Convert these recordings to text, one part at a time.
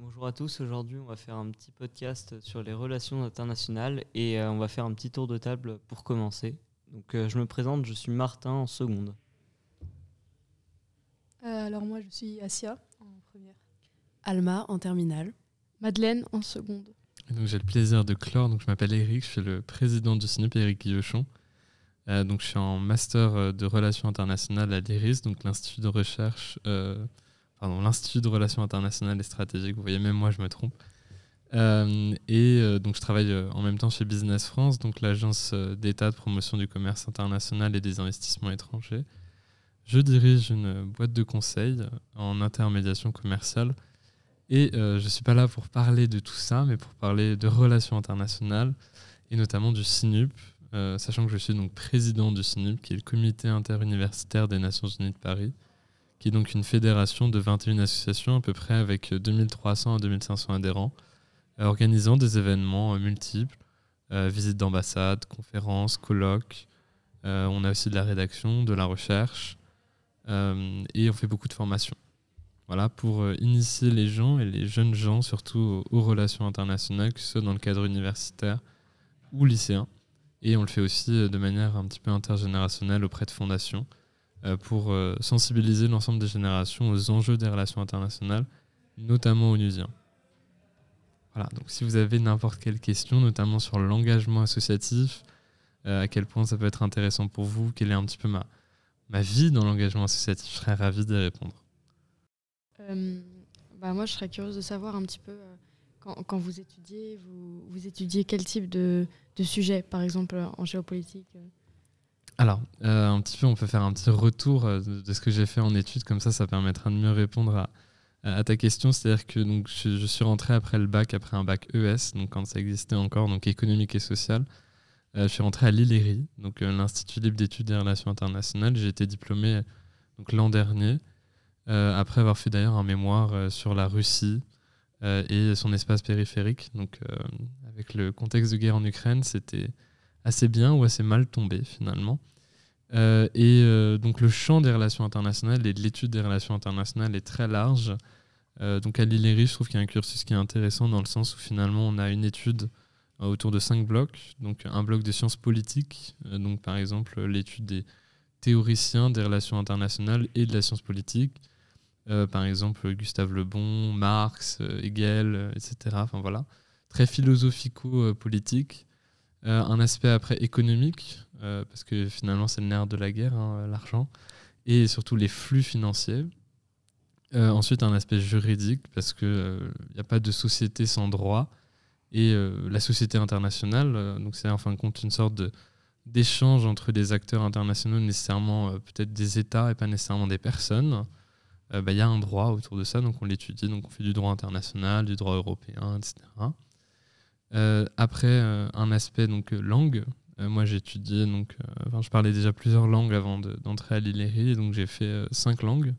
Bonjour à tous, aujourd'hui on va faire un petit podcast sur les relations internationales et euh, on va faire un petit tour de table pour commencer. Donc euh, je me présente, je suis Martin en seconde. Euh, alors moi je suis Asia en première. Alma en terminale. Madeleine en seconde. donc j'ai le plaisir de clore, donc je m'appelle Eric, je suis le président du CINUP, Eric Guillochon. Euh, donc je suis en master de relations internationales à l'IRIS, donc l'Institut de recherche, euh, pardon, l'Institut de relations internationales et stratégiques, vous voyez même moi je me trompe. Euh, et euh, donc je travaille euh, en même temps chez Business France, donc l'agence d'État de promotion du commerce international et des investissements étrangers. Je dirige une boîte de conseil en intermédiation commerciale et je ne suis pas là pour parler de tout ça, mais pour parler de relations internationales et notamment du CINUP, sachant que je suis donc président du CINUP, qui est le comité interuniversitaire des Nations Unies de Paris, qui est donc une fédération de 21 associations à peu près avec 2300 à 2500 adhérents, euh, organisant des événements euh, multiples, euh, visites d'ambassades, conférences, colloques. On a aussi de la rédaction, de la recherche, et on fait beaucoup de formations. Voilà, pour initier les gens et les jeunes gens surtout aux, relations internationales, que ce soit dans le cadre universitaire ou lycéen. Et on le fait aussi de manière un petit peu intergénérationnelle auprès de fondations pour euh, sensibiliser l'ensemble des générations aux enjeux des relations internationales, notamment onusiens. Voilà, donc si vous avez n'importe quelle question, notamment sur l'engagement associatif, euh, à quel point ça peut être intéressant pour vous, quelle est un petit peu ma, ma vie dans l'engagement associatif, je serais ravi d'y répondre. Euh, bah moi je serais curieuse de savoir un petit peu euh, quand, quand vous étudiez, vous, vous étudiez quel type de, de sujet, par exemple euh, en géopolitique euh. Alors, euh, un petit peu, on peut faire un petit retour euh, de, ce que j'ai fait en études, comme ça, ça permettra de mieux répondre à, ta question. C'est-à-dire que donc, je, suis rentré après le bac, après un bac ES, donc quand ça existait encore, donc économique et social. Euh, je suis rentré à l'ILERI, donc l'Institut libre d'études des relations internationales. J'ai été diplômé l'an dernier, après avoir fait d'ailleurs un mémoire sur la Russie et son espace périphérique. Donc, avec le contexte de guerre en Ukraine, c'était assez bien ou assez mal tombé finalement. Euh, et euh, donc le champ des relations internationales et de l'étude des relations internationales est très large. Euh, donc à l'ILERI, je trouve qu'il y a un cursus qui est intéressant dans le sens où finalement on a une étude autour de cinq blocs. Donc un bloc de sciences politiques, donc par exemple l'étude des théoriciens des relations internationales et de la science politique. Par exemple Gustave Le Bon, Marx, Hegel, etc. Enfin voilà, très philosophico-politique. Euh, un aspect après économique, euh, parce que finalement c'est le nerf de la guerre, hein, l'argent, et surtout les flux financiers. Euh, ensuite un aspect juridique, parce qu'il n'y a pas de société sans droit, et euh, la société internationale, euh, donc c'est en fin de compte une sorte d'échange entre des acteurs internationaux, nécessairement euh, peut-être des États et pas nécessairement des personnes. Euh, bah, Il y a un droit autour de ça, donc on l'étudie, donc on fait du droit international, du droit européen, etc. Euh, après, euh, un aspect donc euh, langue. Moi, étudié donc, enfin, je parlais déjà plusieurs langues avant de- d'entrer à l'ILERI, donc j'ai fait cinq langues.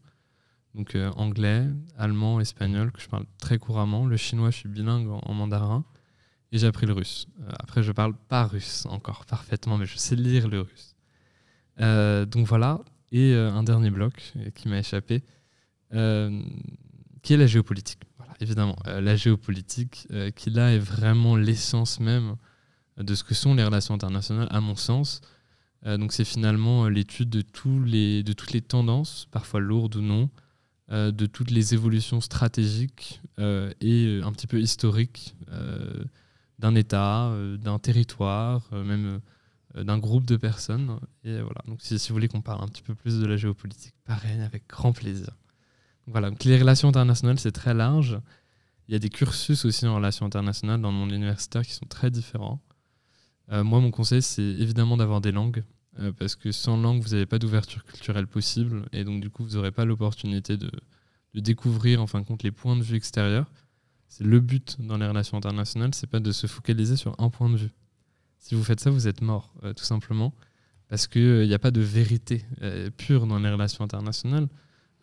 Donc anglais, allemand, espagnol que je parle très couramment. Le chinois, je suis bilingue en, mandarin. Et j'ai appris le russe. Après, je parle pas russe encore parfaitement, mais je sais lire le russe. Donc voilà. Et un dernier bloc qui m'a échappé, qui est la géopolitique? Évidemment, Euh, la géopolitique, euh, qui là est vraiment l'essence même de ce que sont les relations internationales, à mon sens. Euh, donc c'est finalement l'étude de, tous les, de toutes les tendances, parfois lourdes ou non, de toutes les évolutions stratégiques et un petit peu historiques d'un État, d'un territoire, même d'un groupe de personnes. Et voilà, donc si, si vous voulez qu'on parle un petit peu plus de la géopolitique, pareil, avec grand plaisir. Voilà, donc les relations internationales, c'est très large. Il y a des cursus aussi en relations internationales dans le monde universitaire qui sont très différents. Euh, moi, mon conseil, c'est évidemment d'avoir des langues, euh, parce que sans langue, vous n'avez pas d'ouverture culturelle possible, et donc du coup, vous n'aurez pas l'opportunité de, découvrir, en fin de compte, les points de vue extérieurs. C'est le but dans les relations internationales, c'est pas de se focaliser sur un point de vue. Si vous faites ça, vous êtes mort, euh, tout simplement, parce qu'il n'y a pas de vérité pure dans les relations internationales.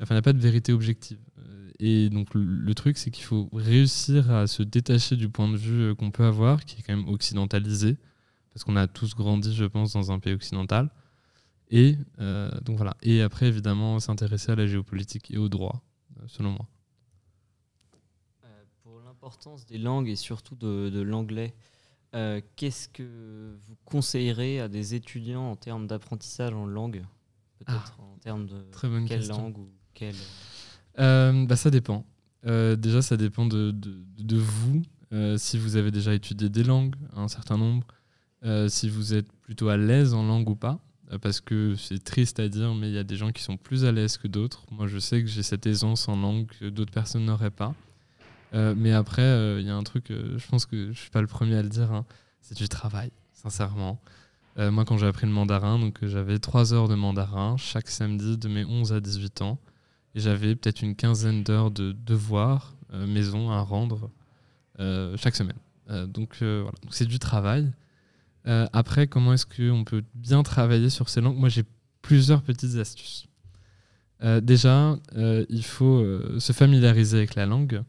Enfin, il n'y a pas de vérité objective. Euh, Et donc, le, le truc, c'est qu'il faut réussir à se détacher du point de vue euh, qu'on peut avoir, qui est quand même occidentalisé, parce qu'on a tous grandi, je pense, dans un pays occidental. Et euh, donc voilà. Et après, évidemment, s'intéresser à la géopolitique et au droit, selon moi. Pour l'importance des langues et surtout de, de l'anglais. Euh, Qu'est-ce que vous conseillerez à des étudiants en termes d'apprentissage en langue Peut-être en termes de Très bonne quelle question. langue ou quelle. Euh, bah, Ça dépend. Euh, déjà, ça dépend de, de- vous. Euh, si vous avez déjà étudié des langues, un certain nombre, euh, si vous êtes plutôt à l'aise en langue ou pas, Euh, parce que c'est triste à dire, mais il y a des gens qui sont plus à l'aise que d'autres. Moi, je sais que j'ai cette aisance en langue que d'autres personnes n'auraient pas. Euh, mais après, euh, il y a un truc, euh, je pense que je suis pas le premier à le dire, hein, c'est du travail, sincèrement. Euh, moi, quand j'ai appris le mandarin, euh, j'avais trois heures de mandarin chaque samedi de mes 11 à 18 ans. Et j'avais peut-être une quinzaine d'heures de devoirs euh, maison à rendre euh, chaque semaine. Euh, donc voilà, c'est du travail. Après, comment est-ce qu'on peut bien travailler sur ces langues? Moi, j'ai plusieurs petites astuces. Déjà, il faut se familiariser avec la langue.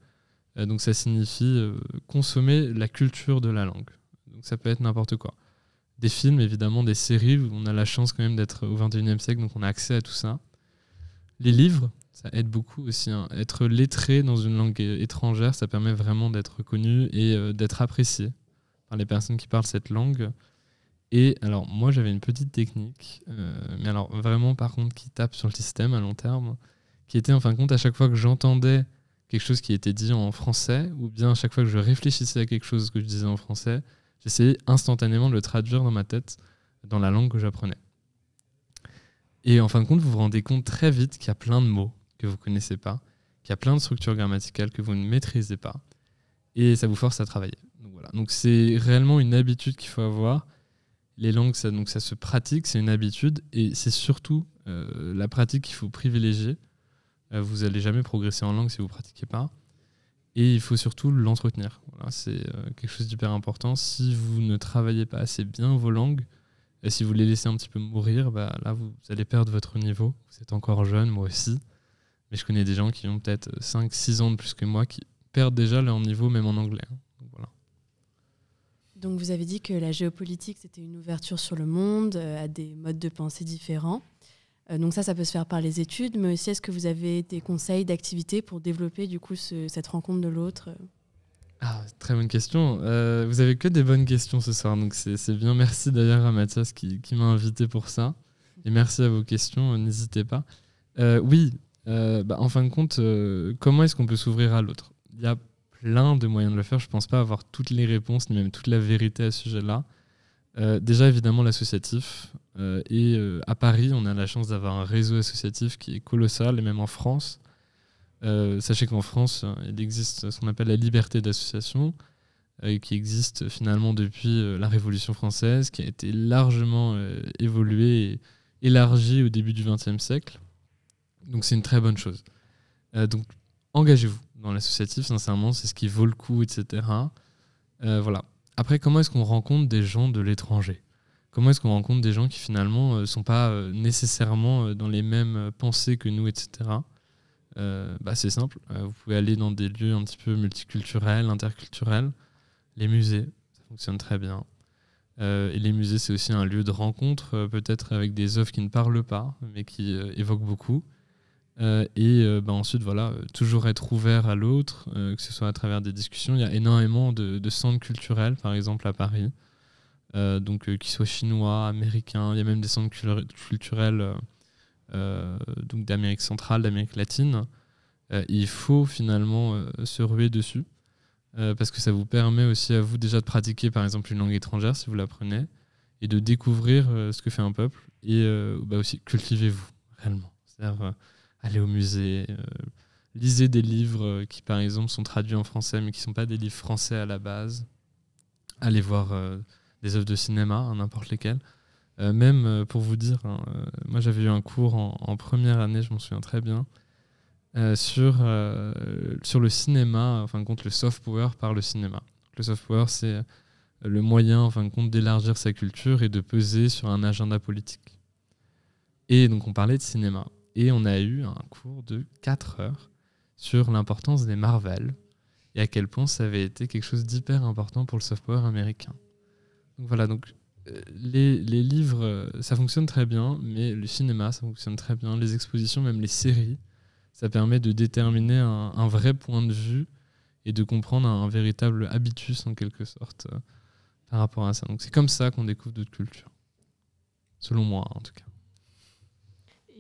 Donc ça signifie consommer la culture de la langue. Donc ça peut être n'importe quoi. Des films, évidemment, des séries, où on a la chance quand même d'être au 21e siècle, donc on a accès à tout ça. Les livres, ça aide beaucoup aussi. hein. Être lettré dans une langue étrangère, ça permet vraiment d'être connu et euh, d'être apprécié par les personnes qui parlent cette langue. Et alors, moi, j'avais une petite technique, euh, mais alors vraiment, par contre, qui tape sur le système à long terme, qui était en fin de compte, à chaque fois que j'entendais quelque chose qui était dit en français, ou bien à chaque fois que je réfléchissais à quelque chose que je disais en français, j'essayais instantanément de le traduire dans ma tête dans la langue que j'apprenais. Et en fin de compte, vous vous rendez compte très vite qu'il y a plein de mots que vous ne connaissez pas, qu'il y a plein de structures grammaticales que vous ne maîtrisez pas, et ça vous force à travailler. Donc voilà. Donc c'est réellement une habitude qu'il faut avoir. Les langues, ça, donc ça se pratique, c'est une habitude, et c'est surtout euh, la pratique qu'il faut privilégier. Euh, vous n'allez jamais progresser en langue si vous ne pratiquez pas. Et il faut surtout l'entretenir. C'est euh, quelque chose d'hyper important. Si vous ne travaillez pas assez bien vos langues, si vous les laissez un petit peu mourir, bah, là, vous allez perdre votre niveau. Vous êtes encore jeune, moi aussi. Mais je connais des gens qui ont peut-être 5-6 ans de plus que moi qui perdent déjà leur niveau, même en anglais. hein. Donc, voilà. Donc vous avez dit que la géopolitique, c'était une ouverture sur le monde, euh, à des modes de pensée différents. Euh, donc ça, ça peut se faire par les études, mais aussi est-ce que vous avez des conseils d'activités pour développer du coup ce- cette rencontre de l'autre? Ah, très bonne question. Euh, vous avez que des bonnes questions ce soir, donc c'est bien. Merci d'ailleurs à Mathias qui, qui m'a invité pour ça. Et merci à vos questions, n'hésitez pas. Euh, oui, euh, bah, en fin de compte, euh, comment est-ce qu'on peut s'ouvrir à l'autre? Il y a plein de moyens de le faire. Je ne pense pas avoir toutes les réponses, ni même toute la vérité à ce sujet-là. Euh, déjà, évidemment, l'associatif. Et à Paris, on a la chance d'avoir un réseau associatif qui est colossal, et même en France. Sachez qu'en France, il existe ce qu'on appelle la liberté d'association, qui existe finalement depuis la Révolution française, qui a été largement évoluée et élargie au début du XXe siècle. Donc c'est une très bonne chose. Euh, donc engagez-vous dans l'associatif, sincèrement, c'est ce qui vaut le coup, etc. Euh, voilà. Après, comment est-ce qu'on rencontre des gens de l'étranger? Comment est-ce qu'on rencontre des gens qui finalement ne sont pas euh, nécessairement euh, dans les mêmes euh, pensées que nous, etc. Euh, bah, c'est simple, Euh, vous pouvez aller dans des lieux un petit peu multiculturels, interculturels, les musées, ça fonctionne très bien. Euh, et les musées, c'est aussi un lieu de rencontre, euh, peut-être avec des œuvres qui ne parlent pas, mais qui euh, évoquent beaucoup. Euh, et euh, bah, ensuite, voilà, euh, toujours être ouvert à l'autre, que ce soit à travers des discussions. Il y a énormément de, centres culturels, par exemple à Paris, donc qu'ils soient chinois, américains. Il y a même des centres cul- culturels donc d'Amérique centrale, d'Amérique latine. Il faut finalement se ruer dessus parce que ça vous permet aussi à vous déjà de pratiquer par exemple une langue étrangère si vous l'apprenez et de découvrir ce que fait un peuple et bah, aussi cultivez-vous réellement. Euh, aller au musée, euh, lisez des livres euh, qui par exemple sont traduits en français mais qui ne sont pas des livres français à la base. Allez voir euh, des œuvres de cinéma, hein, n'importe lesquelles. Même pour vous dire, hein, moi j'avais eu un cours en, première année, je m'en souviens très bien, sur, sur le cinéma, enfin compte le soft power par le cinéma. Le soft power, c'est le moyen, en fin de compte, d'élargir sa culture et de peser sur un agenda politique. Et donc on parlait de cinéma. Et on a eu un cours de 4 heures sur l'importance des Marvel et à quel point ça avait été quelque chose d'hyper important pour le soft power américain. Donc voilà, donc euh, les, livres, euh, ça fonctionne très bien, mais le cinéma, ça fonctionne très bien. Les expositions, même les séries, ça permet de déterminer un, un vrai point de vue et de comprendre un, véritable habitus en quelque sorte euh, par rapport à ça. Donc c'est comme ça qu'on découvre d'autres cultures, selon moi en tout cas.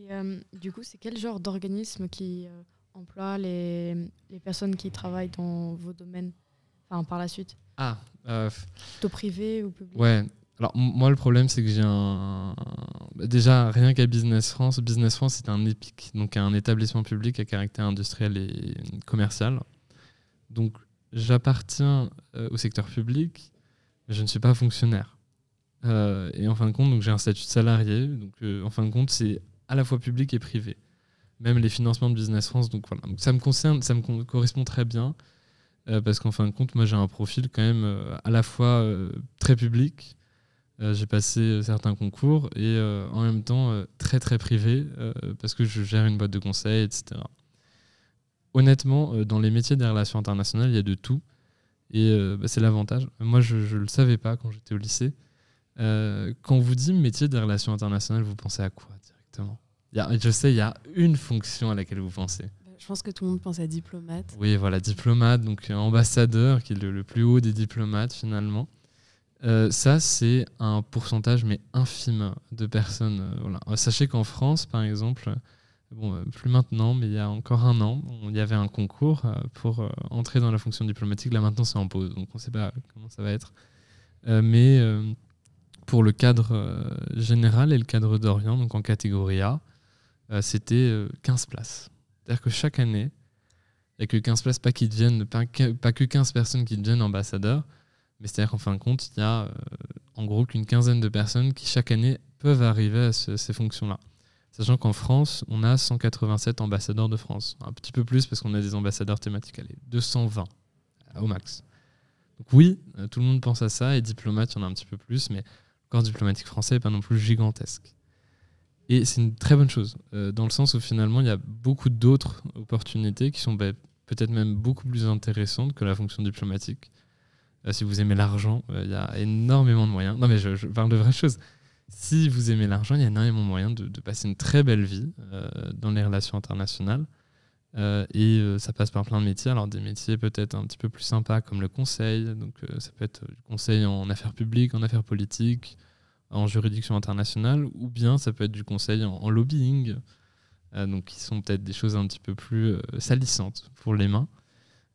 Et euh, du coup, c'est quel genre d'organisme qui euh, emploie les, les, personnes qui travaillent dans vos domaines enfin, par la suite? Ah, plutôt privé ou public? Ouais, alors, moi, le problème, c'est que j'ai un. Bah, déjà, rien qu'à Business France, Business France, c'est un EPIC, donc un établissement public à caractère industriel et commercial. Donc, j'appartiens euh, au secteur public, mais je ne suis pas fonctionnaire. Euh, et en fin de compte, j'ai un statut de salarié. Donc, euh, en fin de compte, c'est à la fois public et privé. Même les financements de Business France. Donc, voilà. ça me concerne, ça me correspond très bien. parce qu'en fin de compte, moi, j'ai un profil quand même à la fois très public, euh, j'ai passé euh, certains concours et euh, en même temps très très privé parce que je gère une boîte de conseil, etc. Honnêtement, dans les métiers des relations internationales, il y a de tout et bah, c'est l'avantage. Moi, je ne le savais pas quand j'étais au lycée. quand on vous dit métier des relations internationales, vous pensez à quoi directement y a, Je sais, il y a une fonction à laquelle vous pensez. Je pense que tout le monde pense à diplomate. Oui, voilà, diplomate, donc ambassadeur, qui est le plus haut des diplomates finalement. Euh, ça, c'est un pourcentage, mais infime de personnes. Euh, voilà. Euh, sachez qu'en France, par exemple, bon, plus maintenant, mais il y a encore un an, il y avait un concours pour entrer dans la fonction diplomatique. Là, maintenant, c'est en pause, donc on ne sait pas comment ça va être. mais pour le cadre général et le cadre d'Orient, donc en catégorie A, c'était 15 places. C'est-à-dire que chaque année, il n'y a que 15 places, pas, que 15 personnes qui deviennent ambassadeurs, mais c'est-à-dire qu'en fin de compte, il y a euh, en gros qu'une quinzaine de personnes qui chaque année peuvent arriver à ces fonctions-là. Sachant qu'en France, on a 187 ambassadeurs de France. Un petit peu plus parce qu'on a des ambassadeurs thématiques. Allez, 220 au max. Donc oui, euh, tout le monde pense à ça. Et diplomate, il y en a un petit peu plus. Mais corps diplomatique français n'est pas non plus gigantesque. Et c'est une très bonne chose. Euh, dans le sens où finalement, il y a beaucoup d'autres opportunités qui sont bah, peut-être même beaucoup plus intéressantes que la fonction diplomatique. Euh, si vous aimez l'argent, euh, il y a énormément de moyens. Non, mais je, parle de vraies choses. Si vous aimez l'argent, il y a énormément de moyens de, passer une très belle vie dans les relations internationales. Et ça passe par plein de métiers. Alors, des métiers peut-être un petit peu plus sympas comme le conseil. Donc, ça peut être du conseil en affaires publiques, en affaires politiques, en juridiction internationale, ou bien ça peut être du conseil en, lobbying. donc, qui sont peut-être des choses un petit peu plus salissantes pour les mains.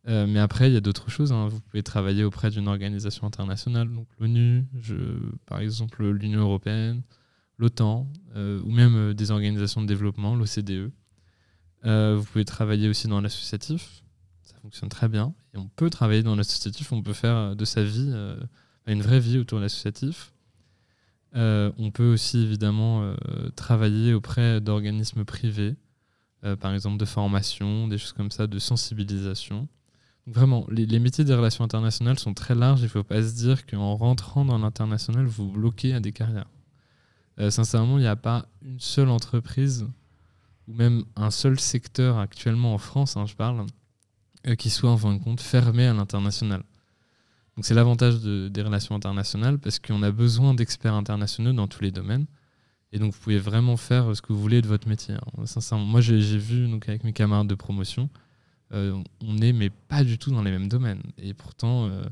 Euh, mais après, il y a d'autres choses. Hein. Vous pouvez travailler auprès d'une organisation internationale, donc l'ONU, par exemple l'Union européenne, l'OTAN, euh, ou même euh, des organisations de développement, l'OCDE. Vous pouvez travailler aussi dans l'associatif. Ça fonctionne très bien. On peut travailler dans l'associatif. On peut faire de sa vie une vraie vie autour de l'associatif. on peut aussi évidemment travailler auprès d'organismes privés, par exemple de formation, des choses comme ça, de sensibilisation. Vraiment, les, métiers des relations internationales sont très larges. Il ne faut pas se dire qu'en rentrant dans l'international, vous bloquez à des carrières. Euh, sincèrement, il n'y a pas une seule entreprise ou même un seul secteur actuellement en France, hein, je parle, euh, qui soit en fin de compte fermé à l'international. Donc c'est l'avantage des relations internationales parce qu'on a besoin d'experts internationaux dans tous les domaines. Et donc vous pouvez vraiment faire ce que vous voulez de votre métier. Hein. Moi j'ai vu donc, avec mes camarades de promotion, euh, on n'est mais pas du tout dans les mêmes domaines. Et pourtant, euh,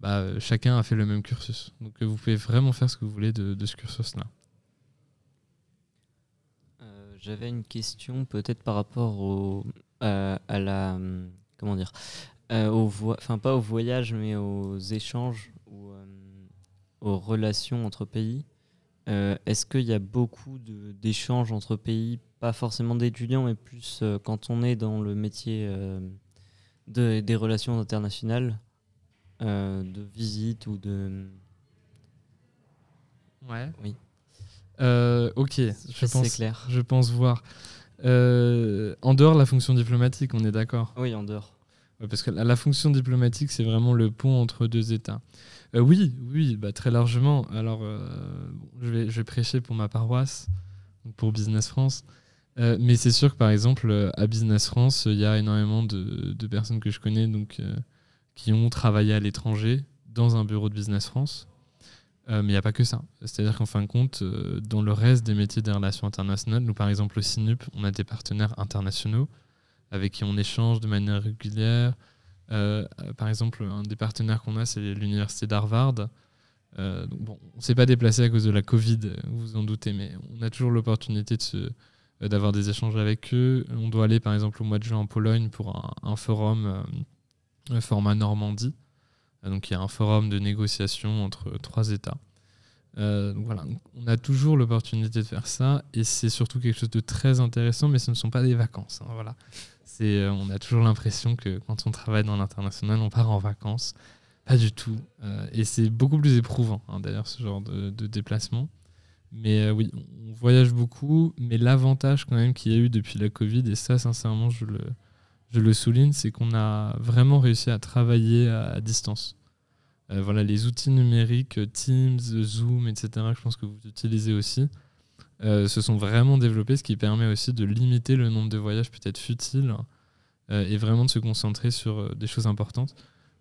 bah, chacun a fait le même cursus. Donc vous pouvez vraiment faire ce que vous voulez de, ce cursus-là. J'avais une question peut-être par rapport au, à la comment dire au enfin pas au voyage mais aux échanges ou aux relations entre pays. Est-ce qu'il y a beaucoup d'échanges entre pays pas forcément d'étudiants, mais plus euh, quand on est dans le métier euh, de, des relations internationales, euh, de visite ou de. Ouais. Oui. Ok, je pense, clair. je pense voir. en dehors de la fonction diplomatique, on est d'accord Oui, en dehors. parce que la, fonction diplomatique, c'est vraiment le pont entre deux États. oui, oui, bah, très largement. Alors, je, vais, je vais prêcher pour ma paroisse, pour Business France. Euh, mais c'est sûr que par exemple, euh, à Business France, il y a énormément de, personnes que je connais donc, euh, qui ont travaillé à l'étranger dans un bureau de Business France. Mais il n'y a pas que ça. C'est-à-dire qu'en fin de compte, dans le reste des métiers des relations internationales, nous par exemple au CINUP, on a des partenaires internationaux avec qui on échange de manière régulière. par exemple, un des partenaires qu'on a, c'est l'université d'Harvard. bon, on ne s'est pas déplacé à cause de la Covid, vous vous en doutez, mais on a toujours l'opportunité d'avoir des échanges avec eux. On doit aller par exemple au mois de juin en Pologne pour un, forum, format Normandie. Donc il y a un forum de négociation entre trois États. Euh, voilà, on a toujours l'opportunité de faire ça et c'est surtout quelque chose de très intéressant, mais ce ne sont pas des vacances. Hein, voilà. Euh, on a toujours l'impression que quand on travaille dans l'international, on part en vacances. Pas du tout. Euh, et c'est beaucoup plus éprouvant, hein, d'ailleurs, ce genre de, déplacement. Mais oui, on voyage beaucoup, mais l'avantage quand même qu'il y a eu depuis la Covid, et ça, sincèrement, je le, je le souligne, c'est qu'on a vraiment réussi à travailler à distance. Euh, voilà, les outils numériques, Teams, Zoom, etc., je pense que vous utilisez aussi, euh, se sont vraiment développés, ce qui permet aussi de limiter le nombre de voyages peut-être futiles euh, et vraiment de se concentrer sur des choses importantes.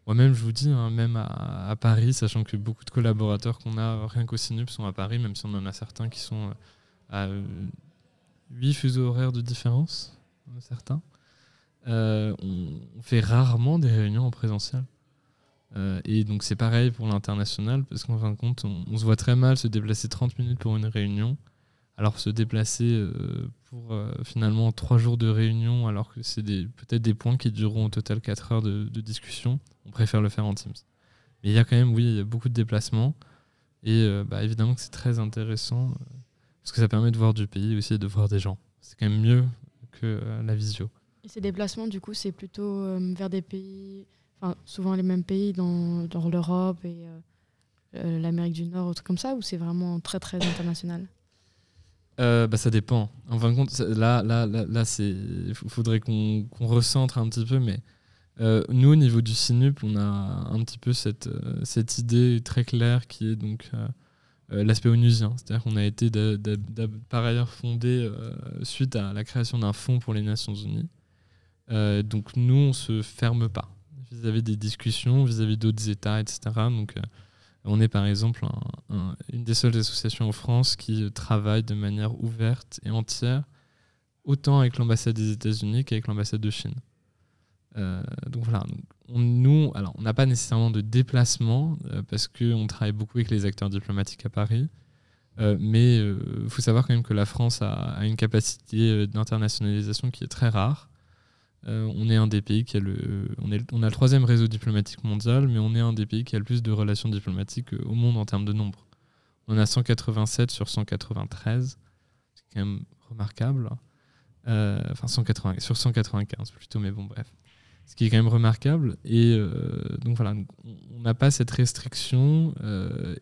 Moi-même, je vous dis, hein, même à, Paris, sachant que beaucoup de collaborateurs qu'on a rien qu'au Sinup sont à Paris, même si on en a certains qui sont à 8 fuseaux horaires de différence, certains, on, fait rarement des réunions en présentiel. Euh, et donc c'est pareil pour l'international, parce qu'en fin de compte, on, se voit très mal se déplacer 30 minutes pour une réunion, alors se déplacer euh, pour euh, finalement 3 jours de réunion, alors que c'est peut-être des points qui dureront au total 4 heures de, discussion, on préfère le faire en Teams. Mais il y a quand même, oui, il y a beaucoup de déplacements, et bah, évidemment que c'est très intéressant, parce que ça permet de voir du pays aussi et de voir des gens. C'est quand même mieux que la visio. Ces déplacements, du coup, c'est plutôt vers des pays enfin, souvent les mêmes pays dans, dans l'Europe et euh, euh, l'Amérique du Nord, ou trucs comme ça, ou c'est vraiment très très international? Euh, bah, ça dépend. En fin de compte, là, là, là, faudrait qu'on recentre un petit peu, mais nous, au niveau du SINUP, on a un petit peu cette, cette idée très claire qui est donc l'aspect onusien. C'est-à-dire qu'on a été par ailleurs fondé suite à la création d'un fonds pour les Nations Unies. Donc nous, on ne se ferme pas vis-à-vis des discussions, vis-à-vis d'autres États, etc. Donc, euh, on est par exemple une des seules associations en France qui euh, travaille de manière ouverte et entière, autant avec l'ambassade des États-Unis qu'avec l'ambassade de Chine. Euh, donc voilà, on, nous, alors on n'a pas nécessairement de déplacement parce qu'on travaille beaucoup avec les acteurs diplomatiques à Paris, mais il faut savoir quand même que la France a une capacité d'internationalisation qui est très rare. Euh, on est un des pays qui a le, on, a le troisième réseau diplomatique mondial, mais on est un des pays qui a le plus de relations diplomatiques euh, au monde en termes de nombre. On a 187 sur 193, c'est quand même remarquable. Euh, enfin, 180, sur 195 plutôt, mais bon, bref. Ce qui est quand même remarquable. Et donc voilà, on n'a pas cette restriction.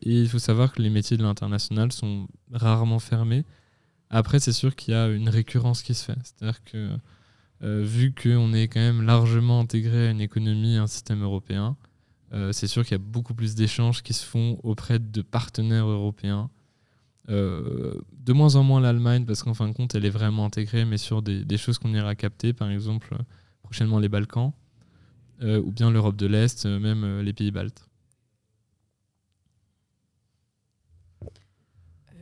et il faut savoir que les métiers de l'international sont rarement fermés. Après, c'est sûr qu'il y a une récurrence qui se fait. C'est-à-dire que euh, vu qu'on est quand même largement intégré à une économie et un système européen, euh, c'est sûr qu'il y a beaucoup plus d'échanges qui se font auprès de partenaires européens. Euh, de moins en moins l'Allemagne, parce qu'en fin de compte, elle est vraiment intégrée, mais sur des, choses qu'on ira capter, par exemple, prochainement les Balkans, ou bien l'Europe de l'Est, même les pays baltes.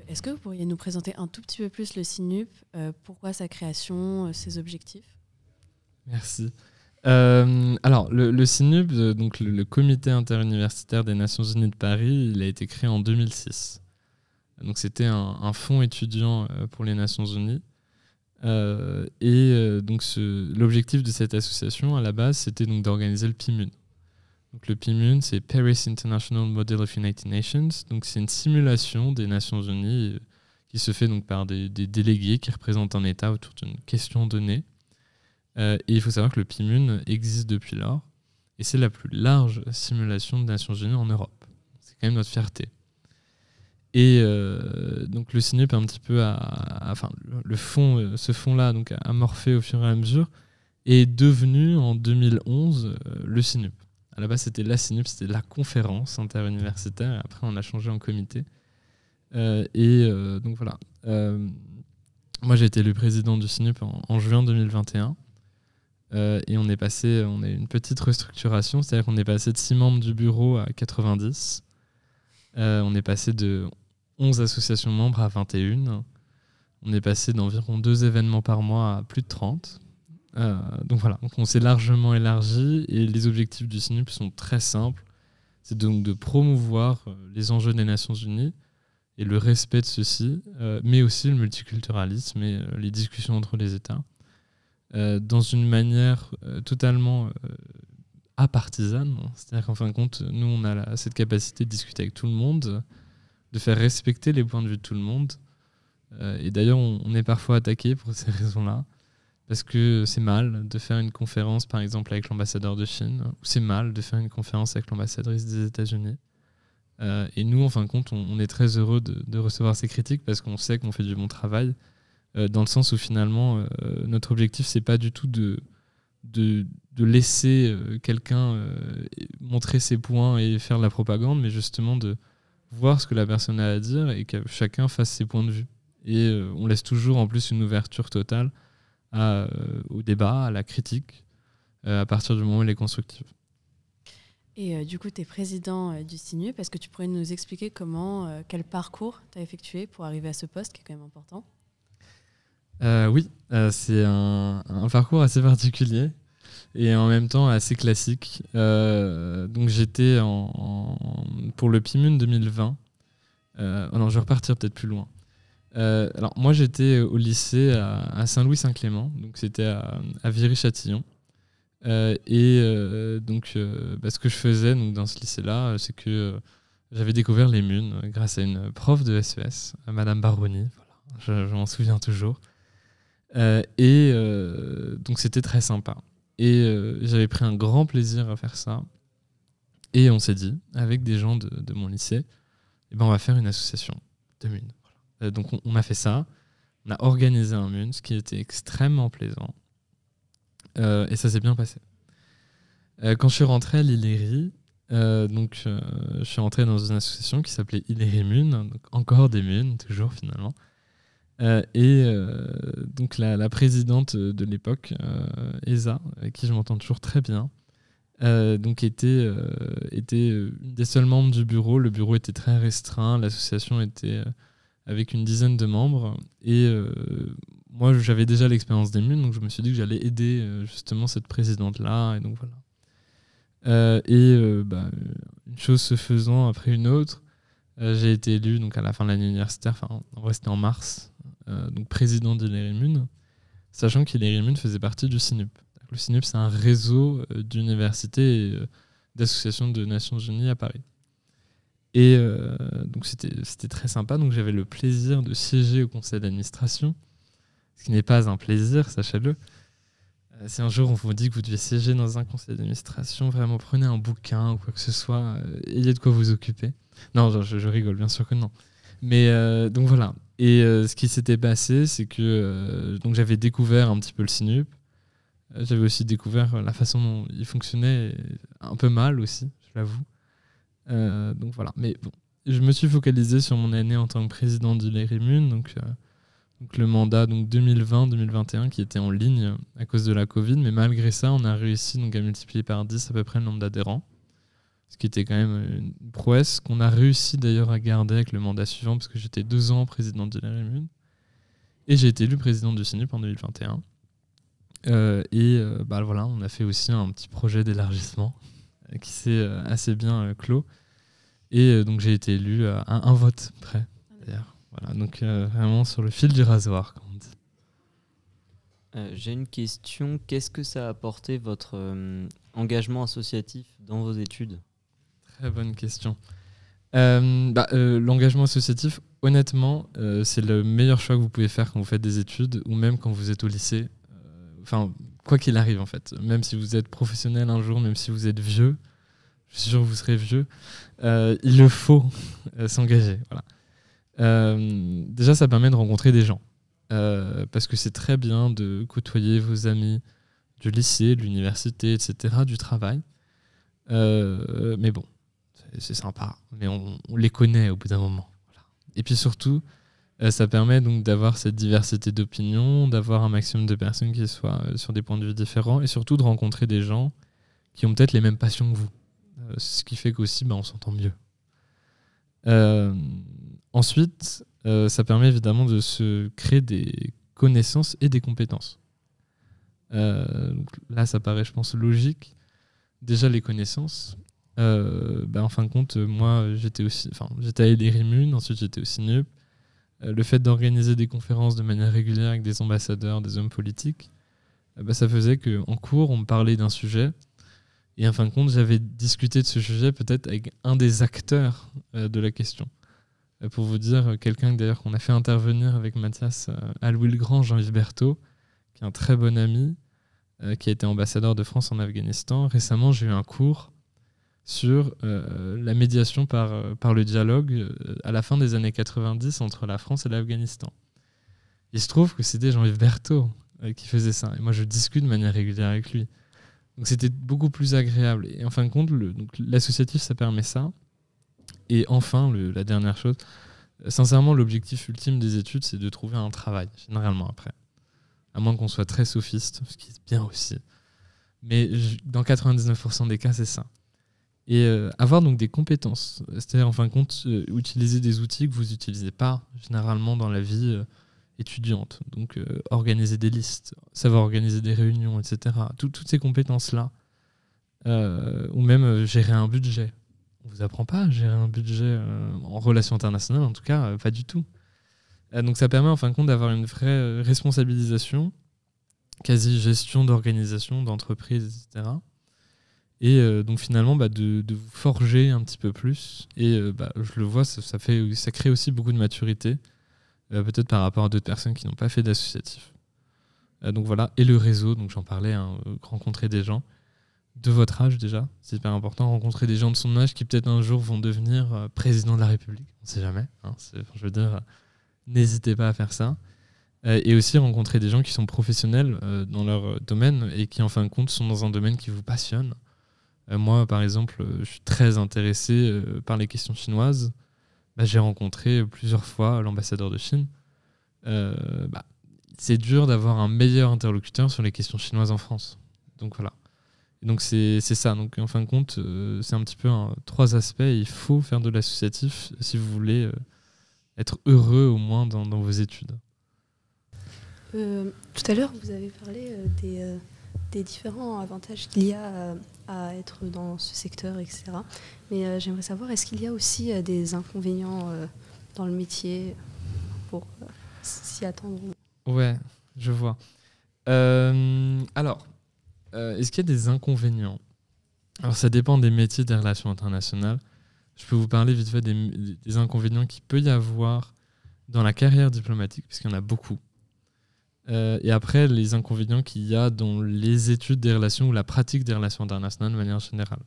Est-ce que vous pourriez nous présenter un tout petit peu plus le SINUP Pourquoi sa création, ses objectifs? Merci. Euh, alors, le, CINUB, euh, donc le, Comité interuniversitaire des Nations Unies de Paris, il a été créé en 2006. Donc, c'était un, fonds étudiant euh, pour les Nations Unies. et donc, l'objectif de cette association, à la base, c'était donc d'organiser le PIMUN. Le PIMUN, c'est Paris International Model of United Nations. Donc, c'est une simulation des Nations Unies qui se fait donc par des délégués qui représentent un État autour d'une question donnée. Euh, et il faut savoir que le PIMUN existe depuis lors. Et c'est la plus large simulation de Nations Unies en Europe. C'est quand même notre fierté. Et euh, donc le CINUP est un petit peu enfin le fond, euh, ce fond-là donc amorphé au fur et à mesure est devenu en 2011 le CINUP. À la base c'était la CINUP, c'était la conférence interuniversitaire. Et après on a changé en comité. et donc voilà. moi j'ai été le président du CINUP en juin 2021. Euh, et on est passé, on a une petite restructuration, c'est-à-dire qu'on est passé de 6 membres du bureau à 90. Euh, on est passé de 11 associations membres à 21. On est passé d'environ 2 événements par mois à plus de 30. donc voilà, donc on s'est largement élargi et les objectifs du CINUP sont très simples. C'est donc de promouvoir les enjeux des Nations Unies et le respect de ceux-ci, mais aussi le multiculturalisme et les discussions entre les États, dans une manière totalement apartisane. C'est-à-dire qu'en fin de compte, nous, on a cette capacité de discuter avec tout le monde, de faire respecter les points de vue de tout le monde. Euh, et d'ailleurs, on, est parfois attaqué pour ces raisons-là. Parce que c'est mal de faire une conférence, par exemple, avec l'ambassadeur de Chine, ou c'est mal de faire une conférence avec l'ambassadrice des États-Unis. Euh, et nous, en fin de compte, on, est très heureux de, recevoir ces critiques parce qu'on sait qu'on fait du bon travail, euh, dans le sens où finalement, notre objectif, c'est pas du tout de, de, laisser euh, quelqu'un euh, montrer ses points et faire de la propagande, mais justement de voir ce que la personne a à dire et que chacun fasse ses points de vue. Et euh, on laisse toujours en plus une ouverture totale au débat, à la critique, à partir du moment où elle est constructive. Et du coup, tu es président du CINU, parce que tu pourrais nous expliquer comment, quel parcours tu as effectué pour arriver à ce poste qui est quand même important? Oui, c'est un, parcours assez particulier et en même temps assez classique. Euh, donc j'étais pour le PIMUN 2020. Euh, oh non, je vais repartir peut-être plus loin. Euh, alors moi j'étais au lycée à, Saint-Louis-Saint-Clément, donc c'était à, Viry-Châtillon. et donc bah, ce que je faisais donc, dans ce lycée-là, c'est que j'avais découvert les MUN grâce à une prof de SES, e Madame Baroni. Je m'en souviens toujours. Et donc c'était très sympa. Et euh, j'avais pris un grand plaisir à faire ça. Et on s'est dit, avec des gens de, mon lycée, eh ben on va faire une association de MUN. Euh, donc on, a fait ça. On a organisé un MUN, ce qui était extrêmement plaisant. Euh, et ça s'est bien passé. quand je suis rentré à l'Illéry, donc je suis rentré dans une association qui s'appelait Illéry MUN, donc encore des MUN, toujours finalement. Euh, et euh, donc la, présidente de l'époque, euh, Esa, avec qui je m'entends toujours très bien, donc était, était une des seuls membres du bureau. Le bureau était très restreint, l'association était avec une dizaine de membres. Et moi, j'avais déjà l'expérience des MUN, donc je me suis dit que j'allais aider justement cette présidente-là. Et donc voilà. et bah, une chose se faisant après une autre, j'ai été élu donc à la fin de l'année universitaire, enfin en vrai c'était en mars, euh, donc président d'Illerimune, sachant qu'Illerimune faisait partie du CINUP. Le CINUP, c'est un réseau euh, d'universités et euh, d'associations de Nations Unies à Paris. Et donc c'était très sympa. Donc j'avais le plaisir de siéger au conseil d'administration, ce qui n'est pas un plaisir, sachez-le. si un jour on vous dit que vous devez siéger dans un conseil d'administration, vraiment prenez un bouquin ou quoi que ce soit, ayez de quoi vous occuper. Non, je rigole, bien sûr que non. Mais donc voilà, et euh, ce qui s'était passé, c'est que euh, j'avais découvert un petit peu le Sinup. Euh, j'avais aussi découvert la façon dont il fonctionnait un peu mal aussi, je l'avoue. donc voilà. Mais bon, je me suis focalisé sur mon année en tant que président du l'ERIMUN, donc, le mandat donc 2020-2021 qui était en ligne à cause de la Covid. Mais malgré ça, on a réussi donc à multiplier par 10 à peu près le nombre d'adhérents ce qui était quand même une prouesse qu'on a réussi d'ailleurs à garder avec le mandat suivant, parce que j'étais deux ans président de l'Immune. Et j'ai été élu président du CINUP en 2021. Euh, et euh, bah, voilà, on a fait aussi un petit projet d'élargissement euh, qui s'est assez bien clos. Et donc j'ai été élu à un, vote près, d'ailleurs. Voilà, donc vraiment sur le fil du rasoir, j'ai une question. Qu'est-ce que ça a apporté votre engagement associatif dans vos études? Très bonne question. Euh, bah, euh, l'engagement associatif, honnêtement, euh, c'est le meilleur choix que vous pouvez faire quand vous faites des études ou même quand vous êtes au lycée. Enfin, quoi qu'il arrive en fait. Même si vous êtes professionnel un jour, même si vous êtes vieux, je suis sûr que vous serez vieux, il le faut s'engager. Voilà. déjà, ça permet de rencontrer des gens. parce que c'est très bien de côtoyer vos amis du lycée, de l'université, etc., du travail. mais bon, c'est sympa, mais on, les connaît au bout d'un moment. Et puis surtout, euh, ça permet donc d'avoir cette diversité d'opinions, d'avoir un maximum de personnes qui soient euh, sur des points de vue différents, et surtout de rencontrer des gens qui ont peut-être les mêmes passions que vous. Euh, ce qui fait qu'aussi, bah, on s'entend mieux. ensuite, ça permet évidemment de se créer des connaissances et des compétences. là, ça paraît, je pense, logique. Déjà, les connaissances. Ben, en fin de compte, moi, j'étais aussi, enfin, j'étais à Elirimun, ensuite j'étais au CINUP. le fait d'organiser des conférences de manière régulière avec des ambassadeurs, des hommes politiques, ben, ça faisait qu'en cours, on me parlait d'un sujet. Et en fin de compte, j'avais discuté de ce sujet peut-être avec un des acteurs de la question. Euh, pour vous dire, euh, quelqu'un d'ailleurs qu'on a fait intervenir avec Mathias euh, à Louis le Grand, Jean-Yves Berthaud, qui est un très bon ami, qui a été ambassadeur de France en Afghanistan. Récemment, j'ai eu un cours sur la médiation par, par le dialogue à la fin des années 90 entre la France et l'Afghanistan. Il se trouve que c'était Jean-Yves Berthaud qui faisait ça. Et moi, je discute de manière régulière avec lui. Donc c'était beaucoup plus agréable. Et en fin de compte, l'associatif, ça permet ça. Et enfin, la dernière chose, sincèrement, l'objectif ultime des études, c'est de trouver un travail, généralement après. À moins qu'on soit très sophiste, ce qui est bien aussi. Mais dans 99% des cas, c'est ça. Et euh, avoir donc des compétences, c'est-à-dire en fin de compte, euh, utiliser des outils que vous n'utilisez pas généralement dans la vie euh, étudiante. Donc organiser des listes, savoir organiser des réunions, etc. toutes ces compétences-là. ou même gérer un budget on vous apprend pas à gérer un budget en relations internationales, en tout cas, pas du tout. Donc ça permet en fin de compte d'avoir une vraie responsabilisation, quasi gestion d'organisation, d'entreprise, etc. Et donc finalement bah, de, vous forger un petit peu plus. Et bah, je le vois, ça, fait, ça crée aussi beaucoup de maturité, peut-être par rapport à d'autres personnes qui n'ont pas fait d'associatif. donc voilà, et le réseau, donc j'en parlais, hein, rencontrer des gens de votre âge déjà. C'est hyper important. Rencontrer des gens de son âge qui peut-être un jour vont devenir euh, président de la République. On ne sait jamais. Hein. je veux dire, n'hésitez pas à faire ça. Euh, et aussi rencontrer des gens qui sont professionnels euh, dans leur domaine et qui en fin de compte sont dans un domaine qui vous passionne. Moi, par exemple, je suis très intéressé par les questions chinoises. Bah, j'ai rencontré plusieurs fois l'ambassadeur de Chine. Bah, c'est dur d'avoir un meilleur interlocuteur sur les questions chinoises en France. Donc voilà donc c'est ça. Donc en fin de compte, euh, c'est un petit peu trois aspects. Il faut faire de l'associatif si vous voulez euh, être heureux au moins dans, vos études. Euh, tout à l'heure, vous avez parlé des, des, différents avantages qu'il y a à, être dans ce secteur, etc. Mais j'aimerais savoir, est-ce qu'il y a aussi des inconvénients dans le métier pour s'y attendre Ouais, je vois. alors, euh, est-ce qu'il y a des inconvénients? Alors, ça dépend des métiers des relations internationales. Je peux vous parler vite fait des, inconvénients qu'il peut y avoir dans la carrière diplomatique, puisqu'il y en a beaucoup. Euh, et après, les inconvénients qu'il y a dans les études des relations ou la pratique des relations internationales de manière générale.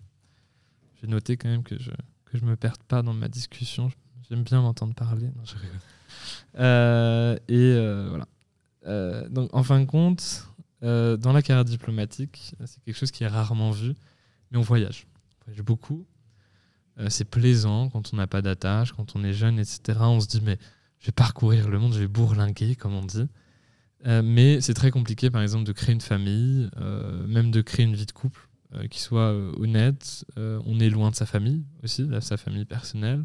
J'ai noté quand même que je ne me perde pas dans ma discussion. J'aime bien m'entendre parler. Euh, et voilà. donc, en fin de compte, euh, dans la carrière diplomatique, c'est quelque chose qui est rarement vu, mais on voyage. On voyage beaucoup. Euh, c'est plaisant quand on n'a pas d'attache, quand on est jeune, etc. On se dit, mais je vais parcourir le monde, je vais bourlinguer, comme on dit. Euh, mais c'est très compliqué, par exemple, de créer une famille, même de créer une vie de couple qui soit honnête. on est loin de sa famille aussi, de sa famille personnelle.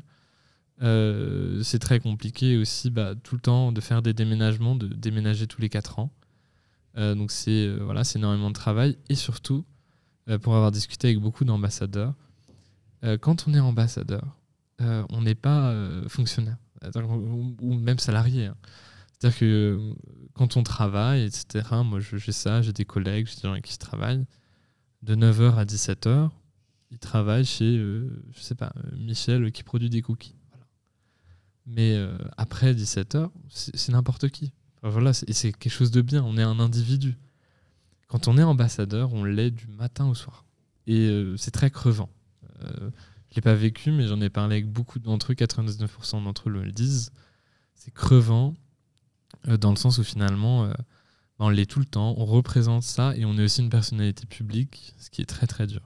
c'est très compliqué aussi bah, tout le temps de faire des déménagements, de déménager tous les 4 ans. Euh, donc c'est euh, voilà, énormément de travail et surtout euh, pour avoir discuté avec beaucoup d'ambassadeurs, quand on est ambassadeur, on n'est pas fonctionnaire ou, même salarié. Hein. C'est-à-dire que quand on travaille, etc., moi j'ai ça, j'ai des collègues, j'ai des gens avec qui je travaille, de 9h à 17h, ils travaillent chez, je sais pas, Michel qui produit des cookies. Mais après 17h, c'est n'importe qui. Voilà, et c'est quelque chose de bien. On est un individu. Quand on est ambassadeur, on l'est du matin au soir. Et euh, c'est très crevant. Euh, je ne l'ai pas vécu, mais j'en ai parlé avec beaucoup d'entre eux. 99% d'entre eux le disent. C'est crevant euh, dans le sens où finalement, ben, on l'est tout le temps. On représente ça et on est aussi une personnalité publique, ce qui est très très dur.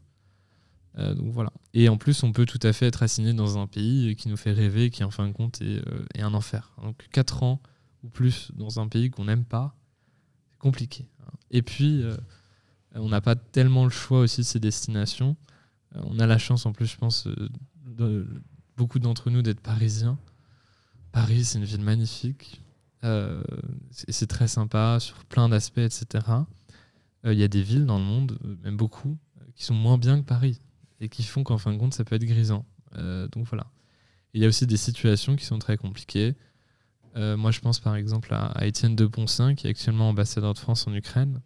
donc voilà. Et en plus, on peut tout à fait être assigné dans un pays qui nous fait rêver, qui en fin de compte est, un enfer. Donc 4 ans ou plus dans un pays qu'on n'aime pas, c'est compliqué. Hein. Et puis, euh, on n'a pas tellement le choix aussi de ces destinations. Euh, on a la chance, en plus, je pense, euh, de, beaucoup d'entre nous d'être parisiens. Paris, c'est une ville magnifique. C'est très sympa sur plein d'aspects, etc. il y a des villes dans le monde, même beaucoup, qui sont moins bien que Paris et qui font qu'en fin de compte, ça peut être grisant. donc voilà. Il y a aussi des situations qui sont très compliquées. moi, je pense par exemple à, Étienne de Poncin, qui est actuellement ambassadeur de France en Ukraine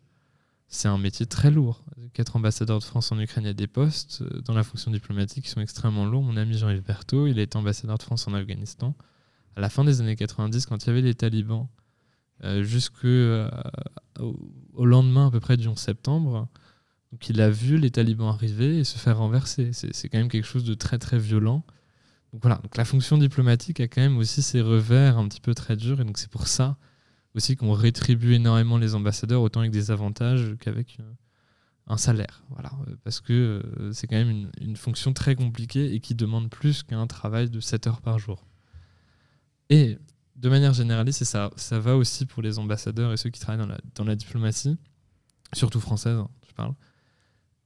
c'est un métier très lourd. Quatre ambassadeurs de France en Ukraine, il y a des postes euh, dans la fonction diplomatique qui sont extrêmement lourds. Mon ami Jean-Yves Berthaud, il été ambassadeur de France en Afghanistan. À la fin des années 90, quand il y avait les talibans, euh, jusqu'au euh, lendemain à peu près du 11 septembre, donc il a vu les talibans arriver et se faire renverser. C'est quand même quelque chose de très très violent. Donc voilà, donc la fonction diplomatique a quand même aussi ses revers un petit peu très durs et donc c'est pour ça aussi qu'on rétribue énormément les ambassadeurs autant avec des avantages qu'avec euh, un salaire. Voilà, parce que c'est quand même une, fonction très compliquée et qui demande plus qu'un travail de 7 heures par jour. Et de manière généraliste, et ça, ça va aussi pour les ambassadeurs et ceux qui travaillent dans la, diplomatie, surtout française, hein, je parle.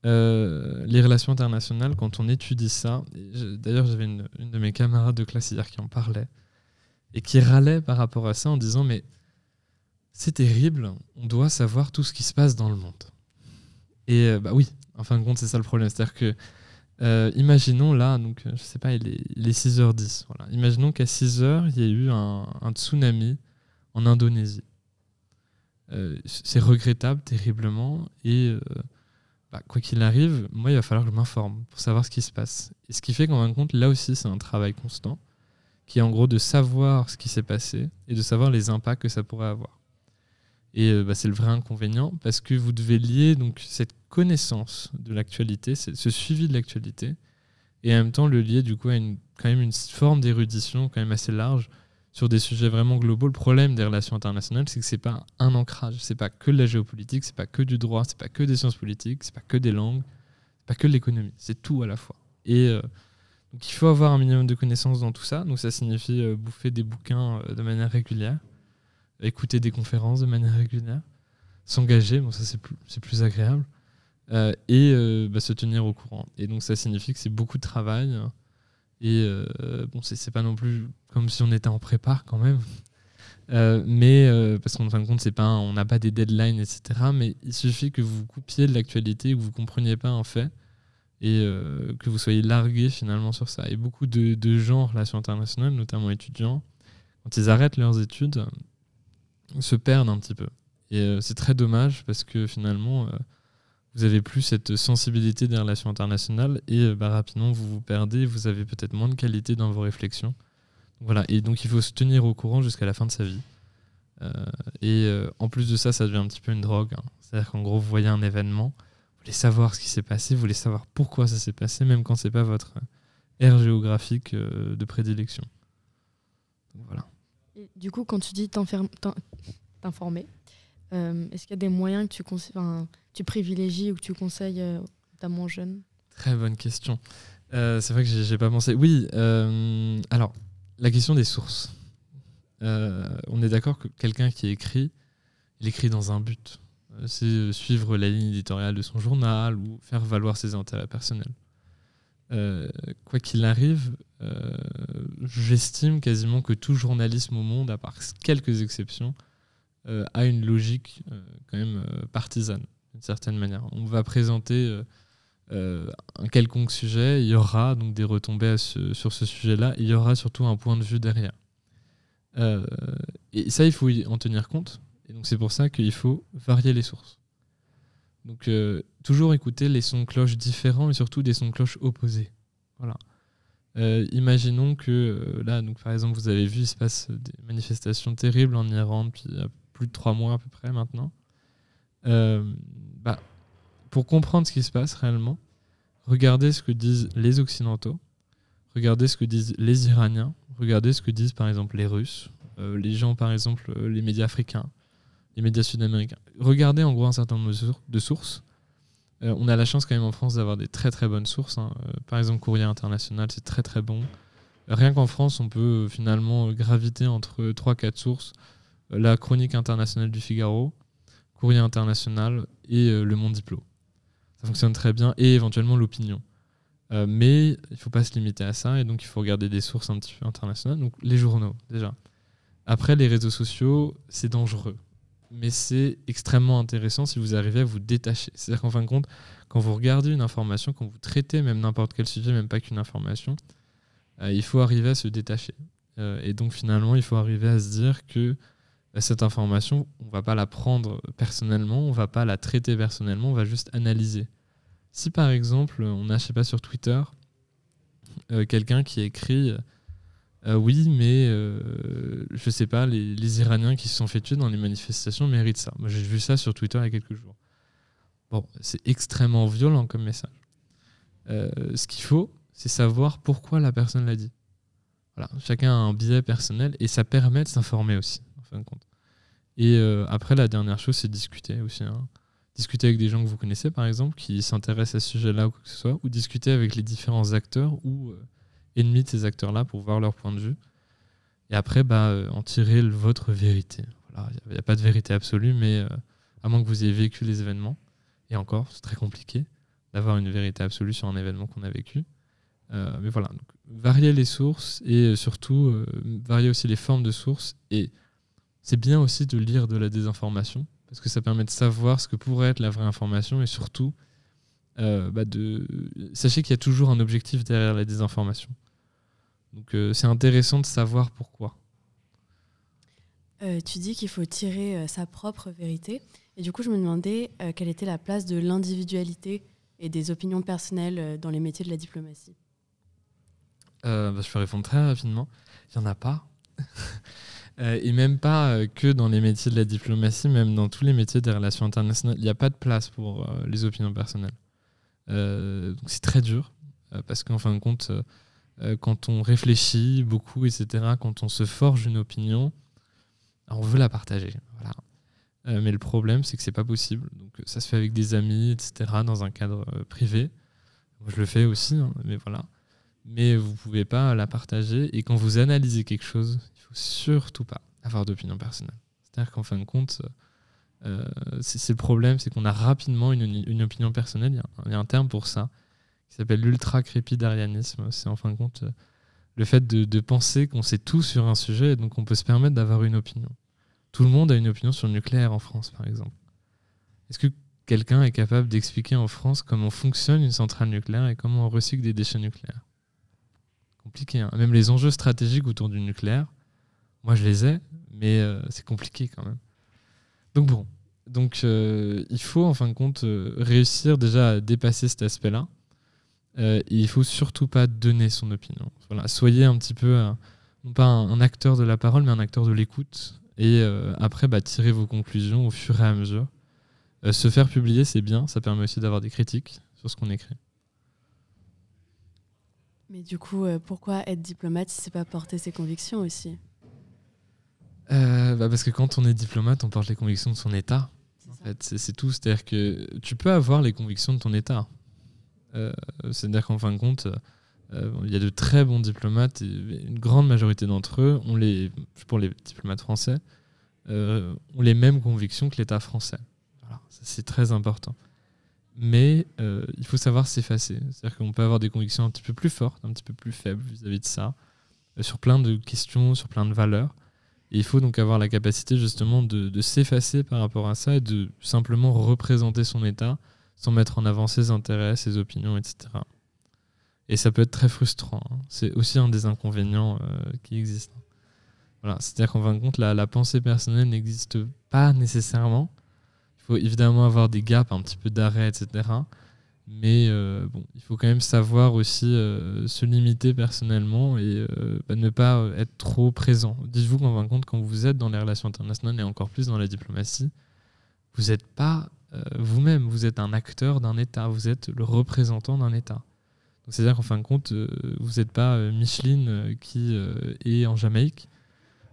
les relations internationales, quand on étudie ça, d'ailleurs j'avais une, une, de mes camarades de classe hier qui en parlait, et qui râlait par rapport à ça en disant mais c'est terrible, on doit savoir tout ce qui se passe dans le monde. Et euh, bah oui, en fin de compte, c'est ça le problème. C'est-à-dire que, euh, imaginons là, donc, euh, je sais pas, il est, 6h10. Voilà. Imaginons qu'à 6h, il y a eu un, tsunami en Indonésie. c'est regrettable, terriblement. Et bah, quoi qu'il arrive, moi, il va falloir que je m'informe pour savoir ce qui se passe. Et ce qui fait qu'en fin de compte, là aussi, c'est un travail constant, qui est en gros de savoir ce qui s'est passé et de savoir les impacts que ça pourrait avoir. Et euh, bah, c'est le vrai inconvénient parce que vous devez lier donc cette connaissance de l'actualité, ce suivi de l'actualité, et en même temps le lier du coup à une, quand même une forme d'érudition quand même assez large sur des sujets vraiment globaux. Le problème des relations internationales, c'est que c'est pas un ancrage, c'est pas que de la géopolitique, c'est pas que du droit, c'est pas que des sciences politiques, c'est pas que des langues, c'est pas que de l'économie, c'est tout à la fois. Et euh, donc il faut avoir un minimum de connaissances dans tout ça. Donc ça signifie euh, bouffer des bouquins de manière régulière écouter des conférences de manière régulière, s'engager, bon ça c'est plus, plus agréable, euh, et euh, bah, se tenir au courant. Et donc ça signifie que c'est beaucoup de travail, et euh, bon c'est pas non plus comme si on était en prépa quand même, mais parce qu'en fin de compte pas on n'a pas des deadlines etc. Mais il suffit que vous coupiez de l'actualité, que vous compreniez pas un fait et que vous soyez largué finalement sur ça. Et beaucoup de, de gens en relations internationales, notamment étudiants, quand ils arrêtent leurs études, se perdent un petit peu. Et euh, c'est très dommage parce que finalement, euh, vous avez plus cette sensibilité des relations internationales et euh, bah, rapidement vous vous perdez, vous avez peut-être moins de qualité dans vos réflexions. Voilà, et donc il faut se tenir au courant jusqu'à la fin de sa vie. et en plus de ça, ça devient un petit peu une drogue. Hein. C'est-à-dire qu'en gros, vous voyez un événement, vous voulez savoir ce qui s'est passé, vous voulez savoir pourquoi ça s'est passé, même quand c'est pas votre aire géographique de prédilection. voilà du coup, quand tu dis t'informer, euh, est-ce qu'il y a des moyens que tu, privilégies ou que tu conseilles euh, notamment aux jeunes? Très bonne question. Euh, c'est vrai que j'ai pas pensé. Oui, alors, la question des sources. on est d'accord que quelqu'un qui écrit, il écrit dans un but. C'est suivre la ligne éditoriale de son journal ou faire valoir ses intérêts personnels. Euh, quoi qu'il arrive, euh, j'estime quasiment que tout journalisme au monde, à part quelques exceptions, euh, a une logique quand même partisane, d'une certaine manière. On va présenter un quelconque sujet, il y aura donc des retombées sur ce sujet-là, il y aura surtout un point de vue derrière. et ça, il faut en tenir compte. Et donc c'est pour ça qu'il faut varier les sources. Donc euh, toujours écouter les sons de cloche différents et surtout des sons de cloche opposés. Voilà. Euh, imaginons que euh, là, donc par exemple, vous avez vu, il se passe des manifestations terribles en Iran depuis plus de trois mois à peu près maintenant. Bah, pour comprendre ce qui se passe réellement, regardez ce que disent les Occidentaux, regardez ce que disent les Iraniens, regardez ce que disent par exemple les Russes, les gens par exemple, les médias africains, les médias sud-américains. Regardez en gros un certain nombre de sources. Euh, on a la chance quand même en France d'avoir des très très bonnes sources. Hein. Euh, par exemple, Courrier International, c'est très très bon. Rien qu'en France, on peut euh, finalement graviter entre 3-4 sources. la Chronique internationale du Figaro, Courrier International et Le Monde Diplo. Ça fonctionne très bien. Et éventuellement l'opinion. mais il ne faut pas se limiter à ça. Et donc, il faut regarder des sources un petit peu internationales. Donc, les journaux, déjà. Après, les réseaux sociaux, c'est dangereux mais c'est extrêmement intéressant si vous arrivez à vous détacher. C'est-à-dire qu'en fin de compte, quand vous regardez une information, quand vous traitez même n'importe quel sujet, même pas qu'une information, euh, il faut arriver à se détacher. Euh, et donc finalement, il faut arriver à se dire que euh, cette information, on va pas la prendre personnellement, on va pas la traiter personnellement, on va juste analyser. Si par exemple, on a, je sais pas, sur Twitter, quelqu'un qui écrit oui, mais je sais pas, les, Iraniens qui se sont fait tuer dans les manifestations méritent ça. Moi, j'ai vu ça sur Twitter il y a quelques jours. Bon, c'est extrêmement violent comme message. ce qu'il faut, c'est savoir pourquoi la personne l'a dit. Voilà, chacun a un biais personnel et ça permet de s'informer aussi, en fin de compte. Et euh, après, la dernière chose, c'est discuter aussi. Hein. Discuter avec des gens que vous connaissez, par exemple, qui s'intéressent à ce sujet-là ou quoi que ce soit, ou discuter avec les différents acteurs ou euh, ennemis de ces acteurs-là pour voir leur point de vue. Et après, bah, euh, en tirer votre vérité. Il n'y a, pas de vérité absolue, mais à moins que vous ayez vécu les événements, et encore, c'est très compliqué d'avoir une vérité absolue sur un événement qu'on a vécu. Euh, mais voilà, varier les sources et euh, surtout euh, varier aussi les formes de sources. Et c'est bien aussi de lire de la désinformation parce que ça permet de savoir ce que pourrait être la vraie information et surtout bah sachez qu'il y a toujours un objectif derrière la désinformation. Donc c'est intéressant de savoir pourquoi. tu dis qu'il faut tirer sa propre vérité. Et du coup, je me demandais quelle était la place de l'individualité et des opinions personnelles dans les métiers de la diplomatie? Euh, bah, je peux répondre très rapidement. Il n'y en a pas. Euh, et même pas euh, que dans les métiers de la diplomatie, même dans tous les métiers des relations internationales, il n'y a pas de place pour les opinions personnelles. donc c'est très dur, parce qu'en fin de compte, quand on réfléchit beaucoup, etc., quand on se forge une opinion, on veut la partager. Voilà. mais le problème, c'est que c'est pas possible. Donc ça se fait avec des amis, etc., dans un cadre privé. Moi, je le fais aussi, hein, mais voilà mais vous pouvez pas la partager. Et quand vous analysez quelque chose, il faut surtout pas avoir d'opinion personnelle. C'est-à-dire qu'en fin de compte, euh, c'est le problème, c'est qu'on a rapidement une, opinion personnelle. Il y, a un, terme pour ça qui s'appelle l'ultra-crépidarianisme. C'est en fin de compte euh, le fait de, penser qu'on sait tout sur un sujet et donc on peut se permettre d'avoir une opinion. Tout le monde a une opinion sur le nucléaire en France, par exemple. Est-ce que quelqu'un est capable d'expliquer en France comment fonctionne une centrale nucléaire et comment on recycle des déchets nucléaires? Compliqué. Hein. Même les enjeux stratégiques autour du nucléaire, moi je les ai, mais euh, c'est compliqué quand même. Donc bon, donc euh, il faut en fin de compte réussir déjà à dépasser cet aspect-là. Et il faut surtout pas donner son opinion. Voilà, soyez un petit peu non pas un, acteur de la parole, mais un acteur de l'écoute. Et après, bah, tirez vos conclusions au fur et à mesure. se faire publier, c'est bien. Ça permet aussi d'avoir des critiques sur ce qu'on écrit. Mais du coup, euh, pourquoi être diplomate si c'est pas porter ses convictions aussi? Euh, bah Parce que quand on est diplomate, on porte les convictions de son État. En fait, c'est tout. C'est-à-dire que tu peux avoir les convictions de ton État. Euh, c'est-à-dire qu'en fin de compte, il y a de très bons diplomates, et une grande majorité d'entre eux, ont les, pour les diplomates français, ont les mêmes convictions que l'État français. C'est très important mais euh, il faut savoir s'effacer. C'est-à-dire qu'on peut avoir des convictions un petit peu plus fortes, un petit peu plus faibles vis-à-vis de ça, euh, sur plein de questions, sur plein de valeurs. Il faut donc avoir la capacité justement de, s'effacer par rapport à ça et de simplement représenter son état sans mettre en avant ses intérêts, ses opinions, etc. Et ça peut être très frustrant. Hein. C'est aussi un des inconvénients euh, qui existent. Voilà. C'est-à-dire qu'en fin de compte, la pensée personnelle n'existe pas nécessairement il faut évidemment avoir des gaps, un petit peu d'arrêt, etc. Mais euh, bon, il faut quand même savoir aussi euh, se limiter personnellement et bah, ne pas être trop présent. Dites-vous qu'en fin de compte, quand vous êtes dans les relations internationales et encore plus dans la diplomatie, vous n'êtes pas vous-même, vous êtes un acteur d'un État, vous êtes le représentant d'un État. C'est-à-dire qu'en fin de compte, vous n'êtes pas Micheline qui est en Jamaïque,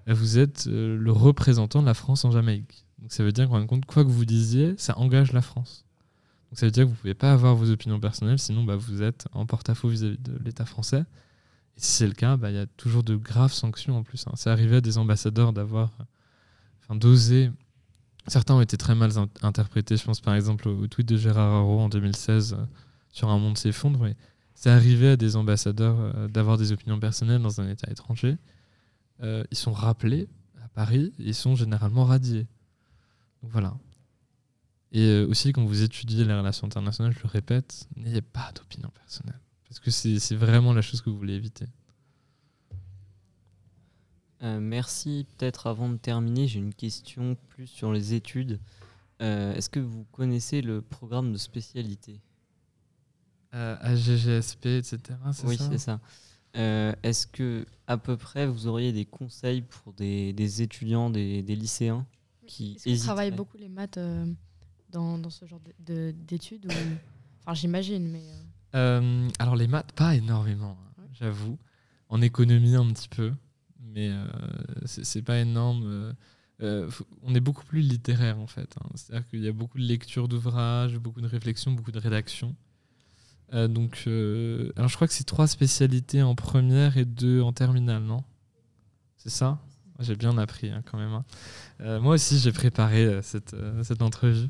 vous êtes le représentant de la France en Jamaïque. Donc ça veut dire qu'en fin de compte, quoi que vous disiez, ça engage la France. Donc ça veut dire que vous ne pouvez pas avoir vos opinions personnelles, sinon bah, vous êtes en porte-à-faux vis-à-vis de l'État français. Et si c'est le cas, bah, il y a toujours de graves sanctions en plus. Hein. C'est arrivé à des ambassadeurs d'avoir, enfin d'oser. Certains ont été très mal interprétés. Je pense par exemple au, tweet de Gérard Haro en 2016 euh, sur un monde s'effondre. Mais c'est arrivé à des ambassadeurs euh, d'avoir des opinions personnelles dans un État étranger. Euh, ils sont rappelés à Paris et ils sont généralement radiés. Voilà. Et aussi, quand vous étudiez les relations internationales, je le répète, n'ayez pas d'opinion personnelle. Parce que c'est vraiment la chose que vous voulez éviter. Euh, merci. Peut-être avant de terminer, j'ai une question plus sur les études. Euh, est-ce que vous connaissez le programme de spécialité? AGGSP, etc. Oui, c'est ça. Est-ce que à peu près vous auriez des conseils pour des, étudiants, des, lycéens qui travaillent beaucoup les maths dans, ce genre d'études Enfin, j'imagine, mais. Euh. Euh, alors, les maths, pas énormément, hein, j'avoue. En économie, un petit peu. Mais euh, c'est pas énorme. on est beaucoup plus littéraire, en fait. Hein. C'est-à-dire qu'il y a beaucoup de lectures d'ouvrages, beaucoup de réflexions, beaucoup de rédaction. donc, alors je crois que c'est trois spécialités en première et deux en terminale, non? C'est ça? J'ai bien appris hein, quand même. moi aussi, j'ai préparé cette, cette entrevue.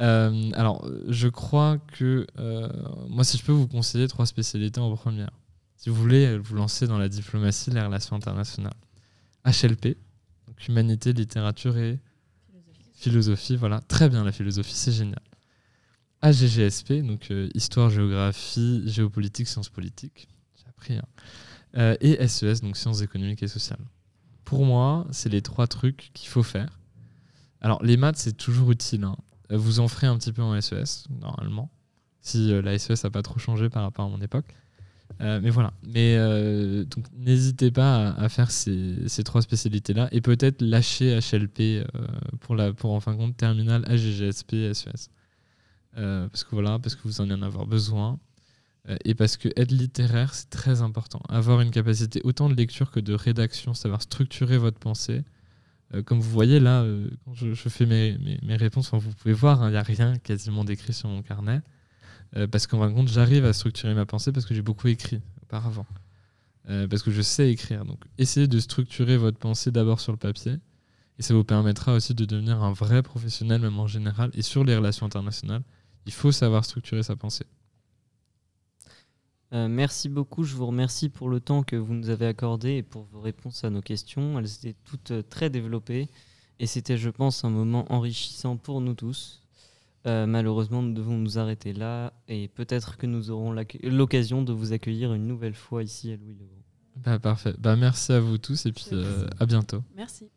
Euh, alors, je crois que euh, moi, si je peux vous conseiller trois spécialités en première, si vous voulez vous lancer dans la diplomatie, les relations internationales, HLP, donc humanité, littérature et philosophie. voilà, très bien la philosophie, c'est génial. AGGSP, donc euh, histoire, géographie, géopolitique, sciences politiques, j'ai appris. Hein. et SES, donc sciences économiques et sociales. Pour moi, c'est les trois trucs qu'il faut faire. Alors, les maths, c'est toujours utile. Hein. Euh, vous en ferez un petit peu en SES, e normalement, si euh, la SES n'a pas trop changé par rapport à mon époque. Euh, mais voilà. Mais donc n'hésitez pas à, faire ces, ces trois spécialités-là et peut-être lâcher HLP pour, la, pour en fin de compte terminal AGGSP SES. parce que voilà, parce que vous en avoir besoin. et parce que être littéraire, c'est très important. Avoir une capacité autant de lecture que de rédaction, savoir structurer votre pensée, euh, comme vous voyez là, euh, quand je, fais mes, mes, réponses, vous pouvez voir, il hein, n'y a rien quasiment décrit sur mon carnet. Euh, parce qu'en fin de compte, j'arrive à structurer ma pensée parce que j'ai beaucoup écrit auparavant. parce que je sais écrire. Donc, essayez de structurer votre pensée d'abord sur le papier. Et ça vous permettra aussi de devenir un vrai professionnel, même en général. Et sur les relations internationales, il faut savoir structurer sa pensée. Euh, merci beaucoup, je vous remercie pour le temps que vous nous avez accordé et pour vos réponses à nos questions. Elles étaient toutes euh, très développées et c'était, je pense, un moment enrichissant pour nous tous. Euh, malheureusement, nous devons nous arrêter là et peut-être que nous aurons l'occasion de vous accueillir une nouvelle fois ici à Louis le Bah, parfait. Bah, merci à vous tous et puis à bientôt. Merci.